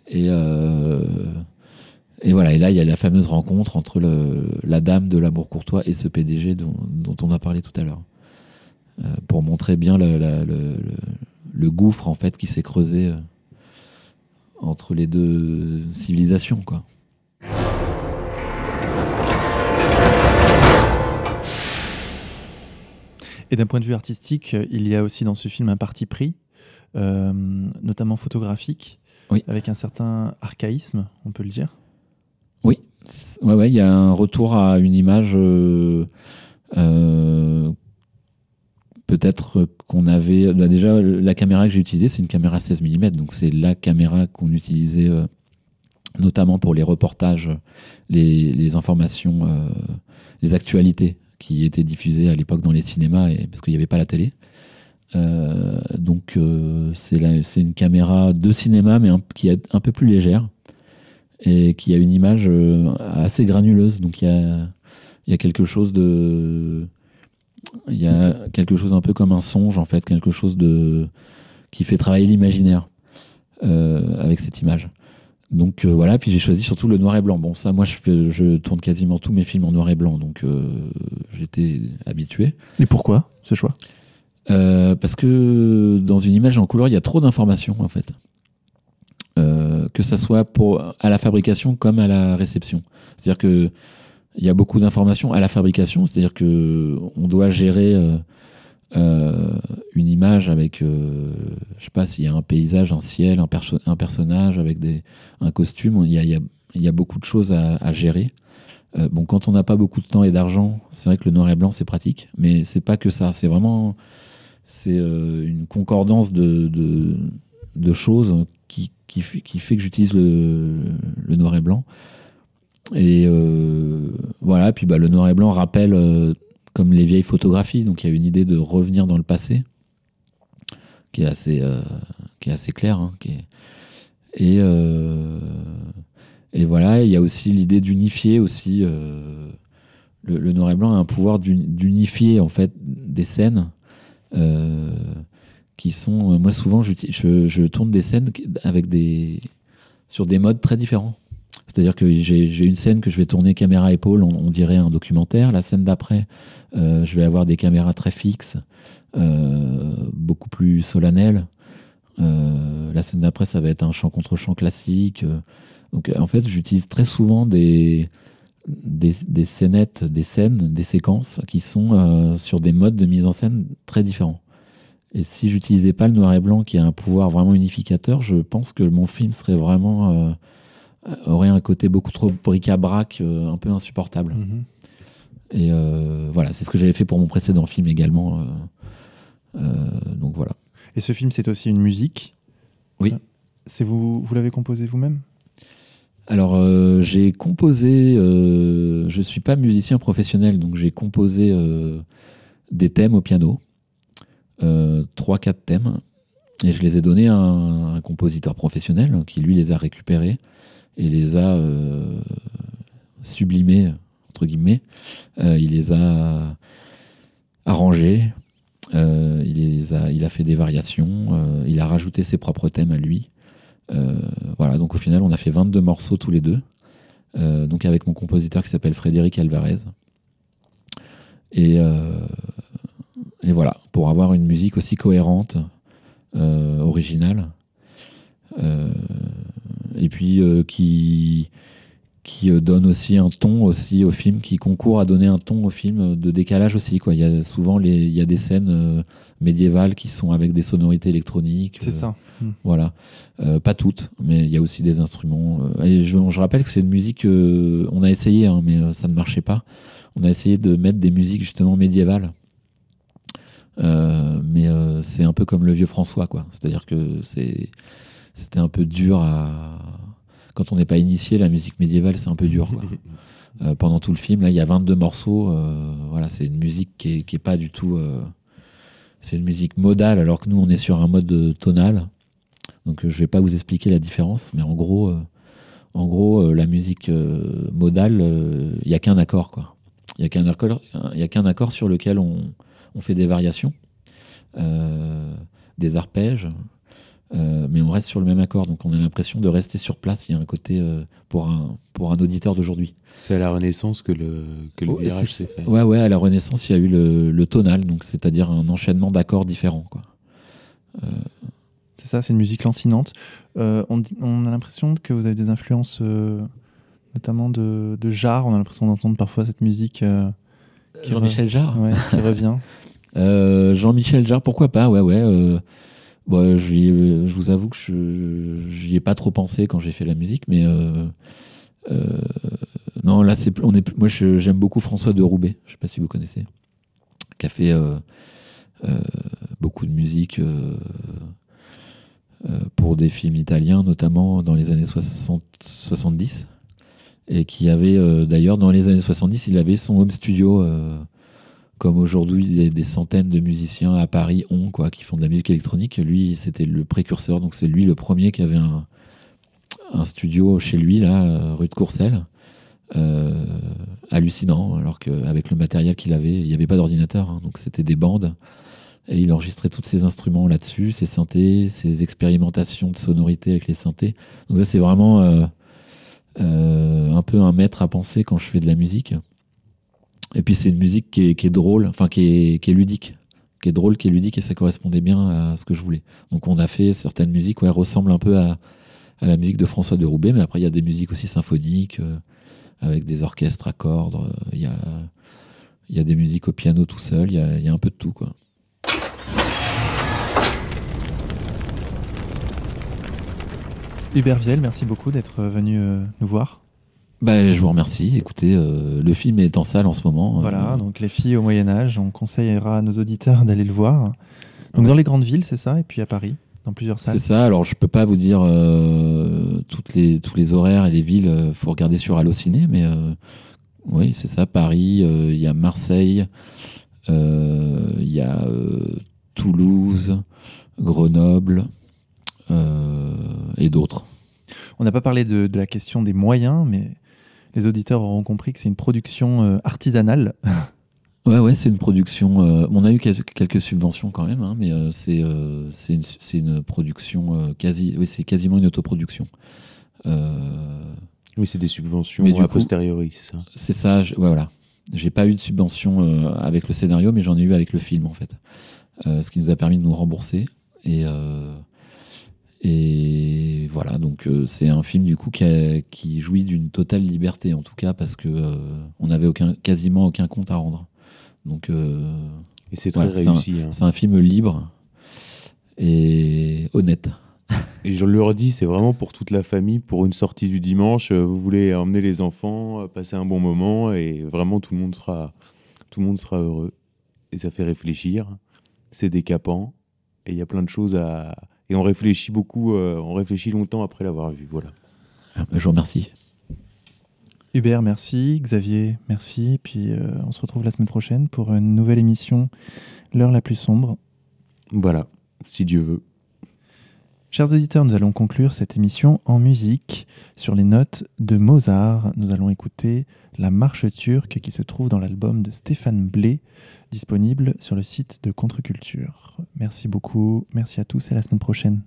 Et, et voilà, et là, il y a la fameuse rencontre entre le, la dame de l'amour courtois et ce PDG dont, dont on a parlé tout à l'heure. Euh, pour montrer bien le, la- le- le- le gouffre en fait qui s'est creusé euh, entre les deux civilisations quoi. Et d'un point de vue artistique, il y a aussi dans ce film un parti pris, euh, notamment photographique, Oui. avec un certain archaïsme, on peut le dire. Oui, ouais il y a un retour à une image euh, euh, peut-être qu'on avait bah, déjà la caméra que j'ai utilisée, c'est une caméra 16 mm, donc c'est la caméra qu'on utilisait euh, notamment pour les reportages, les, informations, les actualités qui étaient diffusées à l'époque dans les cinémas et, parce qu'il n'y avait pas la télé. Donc c'est une caméra de cinéma mais un- qui est un peu plus légère et qui a une image euh, assez granuleuse. Donc il y a, il y a quelque chose de, il y a quelque chose un peu comme un songe en fait, quelque chose de qui fait travailler l'imaginaire euh, avec cette image. Donc euh, voilà, puis j'ai choisi surtout le noir et blanc. Bon, ça, moi, je, tourne quasiment tous mes films en noir et blanc, donc euh, j'étais habitué. Et pourquoi ce choix? Parce que dans une image en couleur, il y a trop d'informations en fait. Que ça soit pour, à la fabrication comme à la réception. C'est-à-dire que il y a beaucoup d'informations à la fabrication, c'est-à-dire que on doit gérer euh, euh, une image avec, euh, je sais pas, s'il y a un paysage, un ciel, un, perso- un personnage avec des, un costume, il y a, y y a beaucoup de choses à, gérer. Euh, bon, quand on n'a pas beaucoup de temps et d'argent, c'est vrai que le noir et blanc c'est pratique, mais c'est pas que ça. C'est vraiment c'est une concordance de, de choses qui, qui, fait- que j'utilise le, noir et blanc. Et euh, voilà, puis bah, le noir et blanc rappelle euh, comme les vieilles photographies, donc il y a une idée de revenir dans le passé qui est assez, euh, qui est assez claire. hein, Et, et voilà, il y a aussi l'idée d'unifier aussi. le, noir et blanc a un pouvoir d'uni- d'unifier en fait des scènes qui sont. moi, souvent, je, tourne des scènes avec des, sur des modes très différents. C'est-à-dire que j'ai une scène que je vais tourner caméra épaule, on, dirait un documentaire. La scène d'après, je vais avoir des caméras très fixes, beaucoup plus solennelles. la scène d'après, ça va être un chant contre chant classique. Donc, en fait, j'utilise très souvent des, des, scénettes, des scènes, des séquences qui sont euh, sur des modes de mise en scène très différents. Et si j'utilisais pas le noir et blanc qui a un pouvoir vraiment unificateur, je pense que mon film serait vraiment euh, aurait un côté beaucoup trop bric-à-brac, euh, un peu insupportable. Mhm. Et voilà, c'est ce que j'avais fait pour mon précédent film également. donc voilà. Et ce film, c'est aussi une musique? Oui. C'est vous, vous l'avez composé vous-même? Alors, euh, j'ai composé, euh, je ne suis pas musicien professionnel, donc j'ai composé euh, des thèmes au piano, trois, quatre thèmes, et je les ai donnés à un, compositeur professionnel qui, lui, les a récupérés et les a sublimés, entre guillemets. il les a arrangés, il, les a, il a fait des variations, il a rajouté ses propres thèmes à lui. Euh, voilà, donc au final, on a fait 22 morceaux tous les deux. Euh, donc avec mon compositeur qui s'appelle Frédéric Alvarez. Et, euh, et, voilà, pour avoir une musique aussi cohérente, originale, et puis qui, qui donne aussi un ton aussi au film, qui concourt à donner un ton au film de décalage aussi. Quoi. Il y a souvent les, il y a des scènes médiévales qui sont avec des sonorités électroniques. C'est ça. Hmm. Voilà. Euh, pas toutes, mais il y a aussi des instruments. Euh, et je, rappelle que c'est une musique, euh, on a essayé, hein, mais ça ne marchait pas. On a essayé de mettre des musiques justement médiévales. Mais c'est un peu comme le vieux François, quoi. C'est-à-dire que c'était un peu dur à. Quand on n'est pas initié, la musique médiévale, c'est un peu dur, pendant tout le film, là, il y a 22 morceaux. voilà, c'est une musique qui est, qui est pas du tout. c'est une musique modale, alors que nous, on est sur un mode tonal. Donc euh, je vais pas vous expliquer la différence, mais en gros, euh, en gros, euh, la musique modale, il n'y a qu'un accord, quoi. Il n'y a qu'un accord, il a qu'un accord sur lequel on, fait des variations, des arpèges, mais on reste sur le même accord, donc on a l'impression de rester sur place. Il y a un côté pour un pour un auditeur d'aujourd'hui. C'est à la Renaissance que le que le oh, virage s'est fait. Ouais, ouais, à la Renaissance, il y a eu le, le tonal, donc c'est-à-dire un enchaînement d'accords différents, quoi. C'est ça, c'est une musique lancinante. Euh, on, a l'impression que vous avez des influences, euh, notamment de, de Jarre. On a l'impression d'entendre parfois cette musique. Euh, Jean-Michel Jarre ouais, qui revient. Jean-Michel Jarre, pourquoi pas Ouais, ouais. Bon, je, je, vous avoue que je n'y ai pas trop pensé quand j'ai fait la musique, mais non, là, c'est, on est, moi, j'aime beaucoup François de Roubaix. Je ne sais pas si vous connaissez, qui a fait beaucoup de musique euh, pour des films italiens, notamment dans les années 60, 70. Et qui avait, euh, d'ailleurs, dans les années 70, il avait son home studio, euh, comme aujourd'hui des, centaines de musiciens à Paris ont, quoi, qui font de la musique électronique. Lui, c'était le précurseur, donc c'est lui le premier qui avait un, studio chez lui, là, rue de Courcelles. hallucinant, alors qu'avec le matériel qu'il avait, il n'y avait pas d'ordinateur, hein, donc c'était des bandes et il enregistrait tous ses instruments là-dessus, ses synthés, ses expérimentations de sonorité avec les synthés. Donc ça, c'est vraiment euh, euh, un peu un maître à penser quand je fais de la musique. Et puis c'est une musique qui est, drôle, enfin qui est, ludique, qui est drôle, qui est ludique, et ça correspondait bien à ce que je voulais. Donc on a fait certaines musiques, ouais, ressemblent un peu à, la musique de François de Roubaix, mais après il y a des musiques aussi symphoniques, euh, avec des orchestres à cordes, il y a, des musiques au piano tout seul, il y a, y a un peu de tout, quoi. Hubert Viel, merci beaucoup d'être venu euh, nous voir. Bah, je vous remercie. Écoutez, euh, le film est en salle en ce moment. Euh. Voilà, donc Les filles au Moyen-Âge, on conseillera à nos auditeurs d'aller le voir. Donc dans les grandes villes, c'est ça, et puis à Paris, dans plusieurs salles. C'est ça, alors je peux pas vous dire toutes les, tous les horaires et les villes, il faut regarder sur Allociné, mais oui, c'est ça, Paris, il y a Marseille, il y a Toulouse, Grenoble, euh, et d'autres. On n'a pas parlé de, la question des moyens, mais les auditeurs auront compris que c'est une production euh, artisanale. Ouais, ouais, c'est une production. euh, on a eu quel- quelques subventions quand même, hein, mais euh, c'est euh, c'est une, production euh, quasi. Oui, c'est quasiment une autoproduction. Euh, Oui, c'est des subventions Mais du a coup- posteriori, c'est ça. c'est ça. je- ouais, voilà. J'ai pas eu de subvention euh, avec le scénario, mais j'en ai eu avec le film en fait, Euh, ce qui nous a permis de nous rembourser. Et euh, et voilà, donc euh, c'est un film du coup qui, a- qui jouit d'une totale liberté en tout cas parce que euh, on n'avait aucun, quasiment aucun compte à rendre. Donc euh, Et c'est très Voilà, c'est un- réussi. hein. c'est un film libre et honnête. Et je le redis, c'est vraiment pour toute la famille, pour une sortie du dimanche. Vous voulez emmener les enfants, passer un bon moment, et vraiment tout le monde sera, tout le monde sera heureux. Et ça fait réfléchir. C'est décapant. Et il y a plein de choses à. Et on réfléchit beaucoup, euh, on réfléchit longtemps après l'avoir vu. Voilà. Je vous remercie. Hubert, merci. Xavier, merci. Puis euh, on se retrouve la semaine prochaine pour une nouvelle émission, L'heure la plus sombre. Voilà, si Dieu veut. Chers auditeurs, nous allons conclure cette émission en musique sur les notes de Mozart. Nous allons écouter la marche turque qui se trouve dans l'album de Stéphane Blé, disponible sur le site de Contre-Culture. Merci beaucoup, merci à tous et à la semaine prochaine.